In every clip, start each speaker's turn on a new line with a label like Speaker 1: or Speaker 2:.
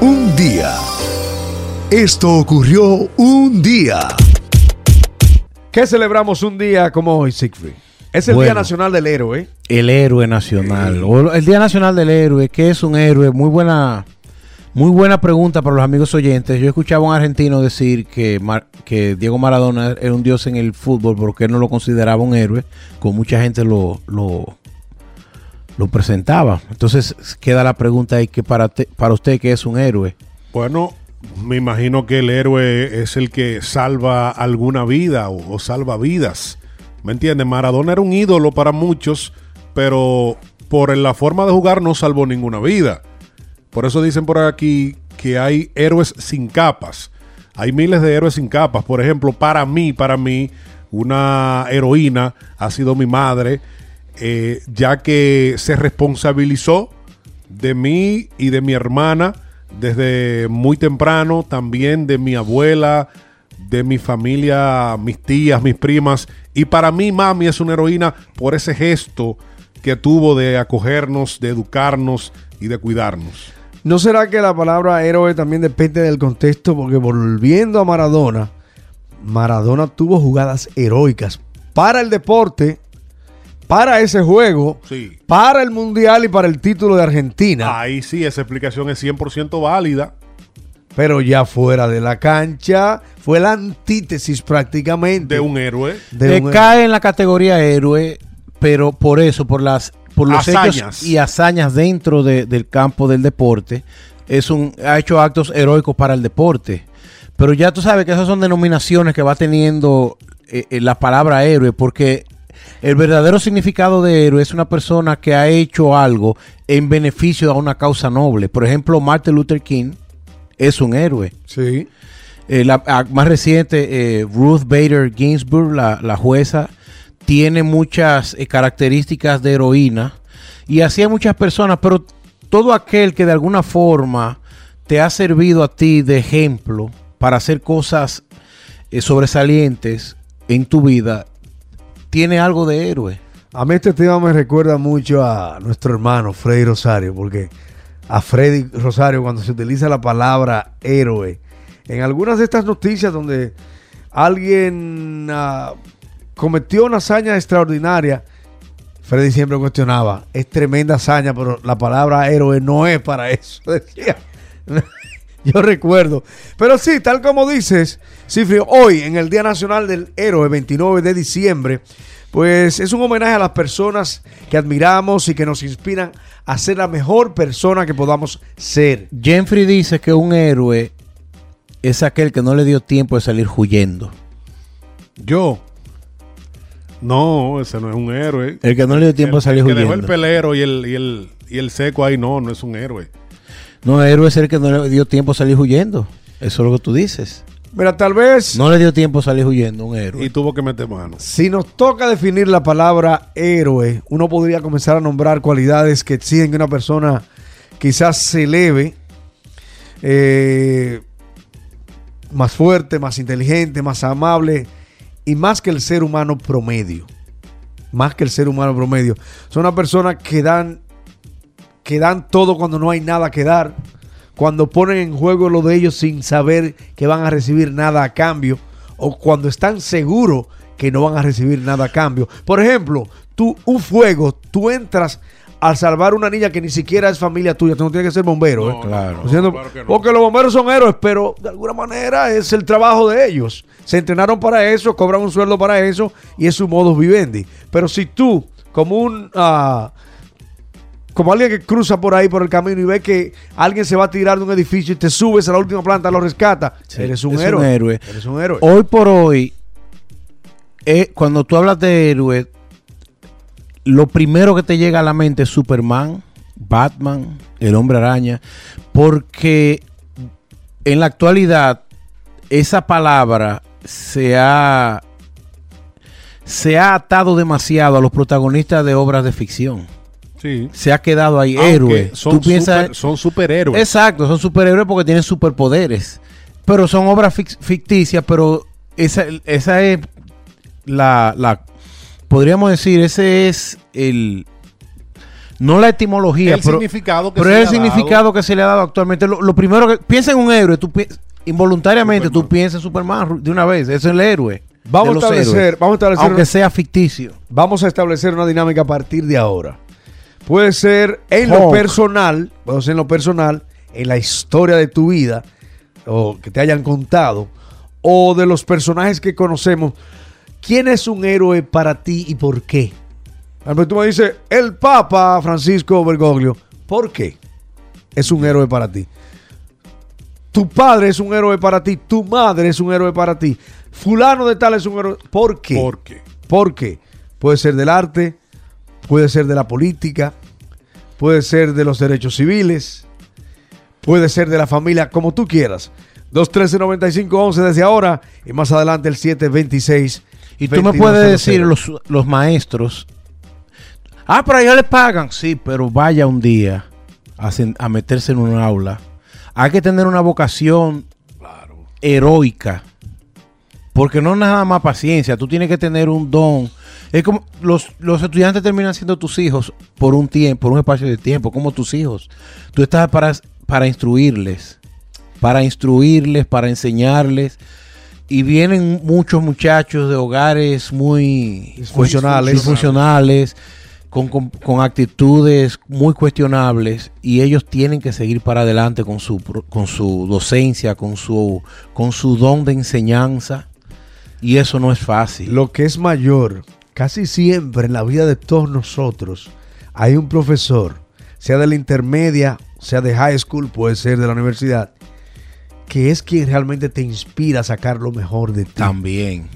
Speaker 1: Un día. Esto ocurrió un día.
Speaker 2: ¿Qué celebramos un día como hoy, Siegfried? Es el
Speaker 3: Bueno.
Speaker 2: Día Nacional del Héroe.
Speaker 3: El héroe nacional. O el Día Nacional del Héroe. ¿Qué es un héroe? Muy buena, muy buena pregunta para los amigos oyentes. Yo escuchaba a un argentino decir que, Mar- que Diego Maradona era un dios en el fútbol porque él no lo consideraba un héroe, como mucha gente lo, lo, lo presentaba. Entonces queda la pregunta ahí que para, te- para usted, ¿qué es un héroe?
Speaker 4: Bueno, me imagino que el héroe es el que salva alguna vida o, salva vidas. ¿Me entiendes? Maradona era un ídolo para muchos, pero por la forma de jugar no salvó ninguna vida. Por eso dicen por aquí que hay héroes sin capas. Hay miles de héroes sin capas. Por ejemplo, para mí, para mí, una heroína ha sido mi madre, eh, ya que se responsabilizó de mí y de mi hermana desde muy temprano, también de mi abuela, de mi familia, mis tías, mis primas. Y para mí mami es una heroína por ese gesto que tuvo de acogernos, de educarnos y de cuidarnos.
Speaker 2: ¿No será que la palabra héroe también depende del contexto? Porque volviendo a Maradona, Maradona tuvo jugadas heroicas para el deporte, para ese juego,
Speaker 4: Sí.
Speaker 2: para el Mundial y para el título de Argentina.
Speaker 4: Ahí sí, esa explicación es 100% válida.
Speaker 2: Pero ya fuera de la cancha, fue la antítesis prácticamente
Speaker 4: De un héroe.
Speaker 2: de
Speaker 3: Eh,
Speaker 2: un-
Speaker 3: cae en la categoría héroe, pero por eso, por las por los
Speaker 4: Hazañas.
Speaker 3: hechos y hazañas dentro de- del campo del deporte, es un ha hecho actos heroicos para el deporte. Pero ya tú sabes que esas son denominaciones que va teniendo eh, eh, la palabra héroe, porque el verdadero significado de héroe es una persona que ha hecho algo en beneficio a una causa noble. Por ejemplo, Martin Luther King es un héroe.
Speaker 2: Sí.
Speaker 3: Eh, la a- más reciente, eh, Ruth Bader Ginsburg, la, la jueza, tiene muchas eh, características de heroína y así hay muchas personas, pero todo aquel que de alguna forma te ha servido a ti de ejemplo para hacer cosas sobresalientes en tu vida, tiene algo de héroe.
Speaker 2: A mí este tema me recuerda mucho a nuestro hermano Freddy Rosario, porque a Freddy Rosario cuando se utiliza la palabra héroe, en algunas de estas noticias donde alguien ah, cometió una hazaña extraordinaria, Freddy siempre cuestionaba, es tremenda hazaña, pero la palabra héroe no es para eso, decía. Yo recuerdo. Pero sí, tal como dices, Cifrio, hoy en el Día Nacional del Héroe, 29 de diciembre, pues es un homenaje a las personas que admiramos y que nos inspiran a ser la mejor persona que podamos ser.
Speaker 3: Jeffrey dice que un héroe es aquel que no le dio tiempo de salir huyendo.
Speaker 4: Yo. No, ese no es un héroe.
Speaker 3: El que no le dio tiempo
Speaker 4: El-
Speaker 3: de salir
Speaker 4: el que dejó el
Speaker 3: huyendo.
Speaker 4: pelero y el, y, el, y el seco ahí, no, no es un héroe.
Speaker 3: No, héroe es el que no le dio tiempo a salir huyendo. Eso es lo que tú dices.
Speaker 2: Mira, tal vez
Speaker 3: No le dio tiempo a salir huyendo un héroe.
Speaker 4: Y tuvo que meter mano.
Speaker 2: si nos toca definir la palabra héroe, uno podría comenzar a nombrar cualidades que exigen que una persona quizás se eleve, eh, más fuerte, más inteligente, más amable y más que el ser humano promedio. Más que el ser humano promedio. Son una persona que dan, que dan todo cuando no hay nada que dar. Cuando ponen en juego lo de ellos sin saber que van a recibir nada a cambio. O cuando están seguros que no van a recibir nada a cambio. Por ejemplo, tú, un fuego, tú entras a salvar una niña que ni siquiera es familia tuya. Tú no tienes que ser bombero. ¿eh?
Speaker 3: claro.
Speaker 2: No. Porque los bomberos son héroes, pero de alguna manera es el trabajo de ellos. Se entrenaron para eso, cobran un sueldo para eso y es su modus vivendi. Pero si tú, como un ah, como alguien que cruza por ahí por el camino y ve que alguien se va a tirar de un edificio y te subes a la última planta, lo rescata,
Speaker 3: Sí,
Speaker 2: eres un héroe. Eres un héroe.
Speaker 3: Hoy por hoy, eh, cuando tú hablas de héroe, lo primero que te llega a la mente es Superman, Batman, el hombre araña, porque en la actualidad esa palabra se ha, se ha atado demasiado a los protagonistas de obras de ficción.
Speaker 4: Sí.
Speaker 3: Se ha quedado ahí
Speaker 4: Aunque
Speaker 3: héroe.
Speaker 4: Son,
Speaker 3: Tú piensas,
Speaker 4: super- son superhéroes.
Speaker 3: Exacto, son superhéroes porque tienen superpoderes. Pero son obras fic- ficticias, pero esa, esa es la, la- Podríamos decir, ese es el. no la etimología,
Speaker 4: El
Speaker 3: pero,
Speaker 4: significado que
Speaker 3: pero
Speaker 4: se
Speaker 3: es
Speaker 4: le
Speaker 3: el
Speaker 4: dado.
Speaker 3: significado que se le ha dado actualmente. Lo, lo primero que piensa en un héroe, tú involuntariamente tú piensas en Superman de una vez, es el héroe.
Speaker 2: Vamos
Speaker 3: de
Speaker 2: a
Speaker 3: los
Speaker 2: establecer,
Speaker 3: héroes,
Speaker 2: vamos a establecer,
Speaker 3: aunque sea ficticio.
Speaker 2: vamos a establecer una dinámica a partir de ahora. Puede ser en lo personal, puede ser en lo personal, en la historia de tu vida, o que te hayan contado, o de los personajes que conocemos. ¿Quién es un héroe para ti y por qué? Tú me dices, el Papa Francisco Bergoglio. ¿Por qué es un héroe para ti? Tu padre es un héroe para ti, tu madre es un héroe para ti, fulano de tal es un héroe. ¿Por qué?
Speaker 4: ¿Por qué?
Speaker 2: ¿Por qué? Puede ser del arte, puede ser de la política, puede ser de los derechos civiles, puede ser de la familia, como tú quieras. 213-9511 desde ahora y más adelante el 726.
Speaker 3: Y tú me puedes decir, los, los maestros, ah, pero allá le pagan. Sí, pero vaya un día a, a meterse en un aula. Hay que tener una vocación heroica. Porque no es nada más paciencia, tú tienes que tener un don. Es como los, los estudiantes terminan siendo tus hijos por un tiempo, por un espacio de tiempo, como tus hijos. Tú estás para, para instruirles, para instruirles, para enseñarles. Y vienen muchos muchachos de hogares muy
Speaker 2: Disfuncionales.
Speaker 3: disfuncionales, con, con- con actitudes muy cuestionables, y ellos tienen que seguir para adelante con su, con su docencia, con su, con su don de enseñanza, y eso no es fácil.
Speaker 2: Lo que es mayor, casi siempre en la vida de todos nosotros, hay un profesor, sea de la intermedia, sea de high school, puede ser de la universidad, que es quien realmente te inspira a sacar lo mejor de ti.
Speaker 3: También.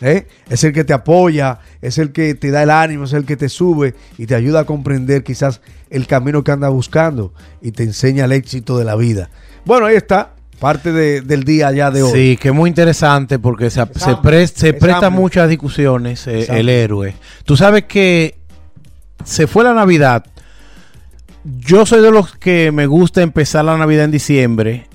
Speaker 2: ¿eh? Es el que te apoya, es el que te da el ánimo, es el que te sube y te ayuda a comprender quizás el camino que anda buscando y te enseña el éxito de la vida. Bueno, ahí está, parte de- del día ya de hoy.
Speaker 3: Sí, que es muy interesante porque se, se, pres- se
Speaker 2: es
Speaker 3: presta muchas discusiones eh, el héroe. Tú sabes que se fue la Navidad. Yo soy de los que me gusta empezar la Navidad en diciembre,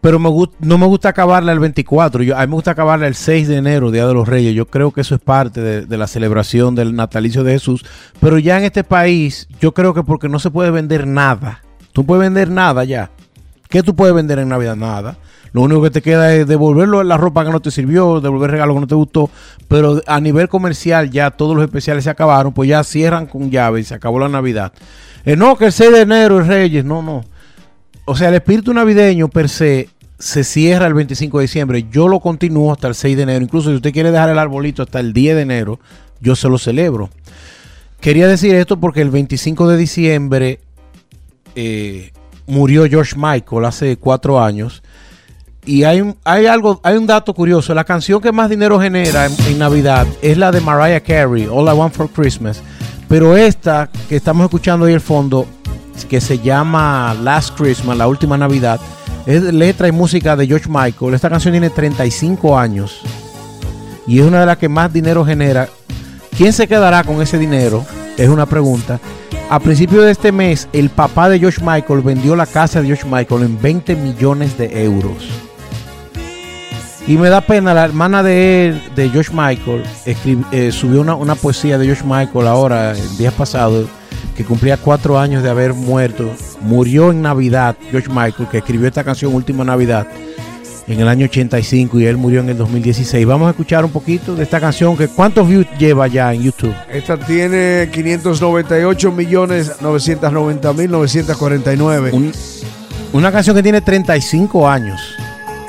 Speaker 3: pero me no me gusta acabarla el 24. Yo, a mí me gusta acabarla el 6 de enero, Día de los Reyes. Yo creo que eso es parte de, de la celebración del natalicio de Jesús. Pero ya en este país, yo creo que porque no se puede vender nada. Tú puedes vender nada ya. ¿Qué tú puedes vender en Navidad? Nada. Lo único que te queda es devolverlo la ropa que no te sirvió, devolver regalo que no te gustó. Pero a nivel comercial ya todos los especiales se acabaron, pues ya cierran con llave y se acabó la Navidad. Eh, no, que el 6 de enero es Reyes, no, no. O sea, el espíritu navideño per se se cierra el 25 de diciembre. Yo lo continúo hasta el 6 de enero. Incluso si usted quiere dejar el arbolito hasta el 10 de enero, yo se lo celebro. Quería decir esto porque el 25 de diciembre eh, murió George Michael hace cuatro años. Y hay, un- hay algo, hay un dato curioso. La canción que más dinero genera en, en Navidad es la de Mariah Carey, All I Want for Christmas. Pero esta que estamos escuchando ahí al fondo, que se llama Last Christmas, la última Navidad, es letra y música de George Michael. Esta canción tiene 35 años y es una de las que más dinero genera. ¿Quién se quedará con ese dinero? Es una pregunta. A principio de este mes, el papá de George Michael vendió la casa de George Michael en 20 millones de euros. Y me da pena, la hermana de él, de George Michael, eh, subió una, una poesía de George Michael ahora, el día pasado, que cumplía cuatro años de haber muerto. Murió en Navidad, George Michael, que escribió esta canción Última Navidad en el año 85 y él murió en el 2016. Vamos a escuchar un poquito de esta canción, que ¿cuántos views lleva ya en YouTube?
Speaker 2: Esta tiene 598 millones 990 mil 949.
Speaker 3: Un- una canción que tiene 35 años.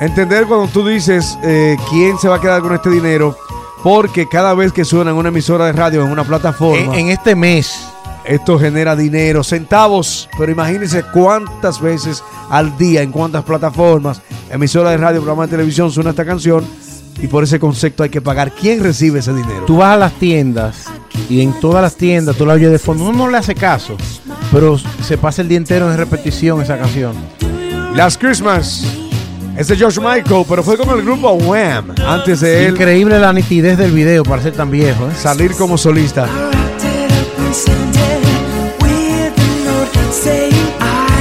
Speaker 2: Entender cuando tú dices eh, quién se va a quedar con este dinero, porque cada vez que suena en una emisora de radio, en una plataforma,
Speaker 3: En, en este mes,
Speaker 2: esto genera dinero, centavos, pero imagínense cuántas veces al día, en cuántas plataformas, emisora de radio, programa de televisión suena esta canción y por ese concepto hay que pagar. ¿Quién recibe ese dinero?
Speaker 3: tú vas a las tiendas y en todas las tiendas tú la oyes de fondo. Uno no le hace caso, pero se pasa el día entero en repetición esa canción.
Speaker 2: Last Christmas. Es de George Michael, pero fue con el grupo Wham. Antes de él
Speaker 3: Increíble la nitidez del video para ser tan viejo. ¿eh?
Speaker 2: salir como solista.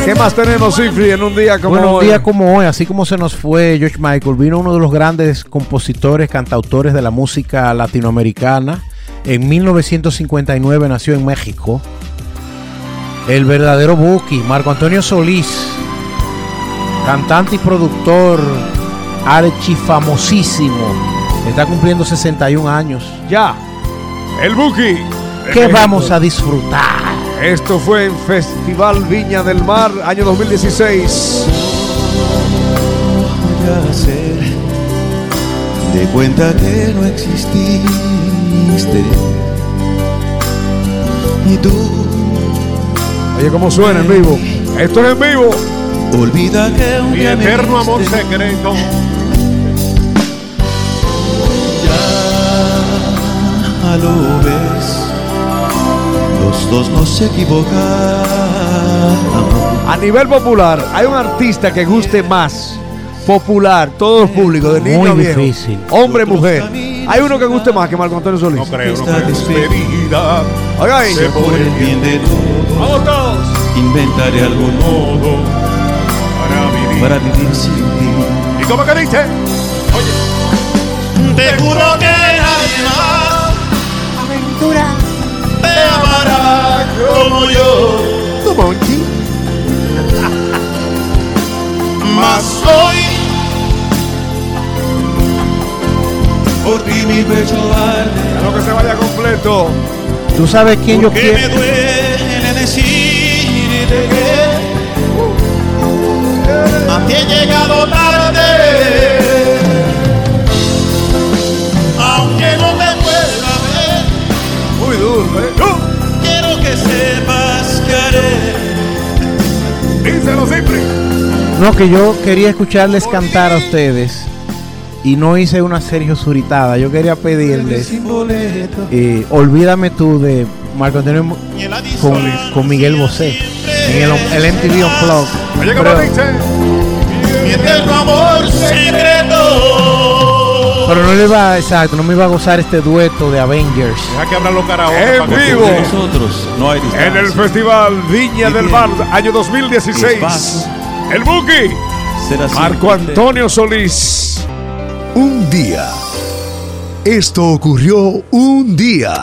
Speaker 2: ¿Qué más tenemos, Sifri, en un día como
Speaker 3: Bueno, un
Speaker 2: hoy?
Speaker 3: día como hoy, así como se nos fue George Michael, vino uno de los grandes compositores, cantautores de la música latinoamericana. En 1959 nació en México. El verdadero Buki, Marco Antonio Solís, cantante y productor archifamosísimo, está cumpliendo 61 años.
Speaker 2: Ya. El Buki.
Speaker 3: ¿Qué vamos a disfrutar?
Speaker 2: Esto fue en Festival Viña del Mar, año 2016.
Speaker 5: voy a hacer de cuenta que no exististe y tú
Speaker 2: Oye, cómo suena en vivo. Esto es en vivo.
Speaker 5: olvida que un
Speaker 4: Mi
Speaker 5: día me
Speaker 4: eterno amor secreto.
Speaker 5: ya lo ves los dos nos equivocamos
Speaker 2: A nivel popular, hay un artista que guste más. Popular, todos los públicos, de niño
Speaker 3: Muy
Speaker 2: a viejo.
Speaker 3: difícil.
Speaker 2: Hombre, mujer. Hay uno que guste más que Marco Antonio Solís.
Speaker 4: No creo, no
Speaker 5: Esta
Speaker 4: creo. Despedida.
Speaker 2: Oiga ahí.
Speaker 5: que por el bien de todos
Speaker 2: Vamos todos.
Speaker 5: inventaré algo nuevo
Speaker 4: Todo para vivir.
Speaker 5: para vivir sin ti
Speaker 4: ¿Y cómo que dice?
Speaker 5: Te juro que nadie más aventura te como yo. Mas hoy por ti mi pecho arde.
Speaker 2: Lo que se vaya completo.
Speaker 3: ¿Tú sabes quién yo
Speaker 5: Que me
Speaker 3: quiero?
Speaker 5: duele decirte que a ti he llegado tarde. Aunque no te pueda ver,
Speaker 2: Muy duro, ¿eh?
Speaker 3: No, que yo quería escucharles cantar a ustedes y no hice una Sergio Zuritada. Yo quería pedirles eh, Olvídame tú de Marco Antonio con, con Miguel Bosé en el, el MTV Unplugged.
Speaker 4: Oye, ¿cómo
Speaker 3: Pero, pero no le iba, exacto, no me iba a gozar este dueto de Avengers.
Speaker 4: Deja que abran los karaoke.
Speaker 2: En vivo.
Speaker 5: nosotros no hay distancia.
Speaker 2: En el Festival Viña del. Mar, año 2016. El Buki.
Speaker 5: Será
Speaker 2: Marco. Antonio Solís.
Speaker 1: Un día. Esto ocurrió un día.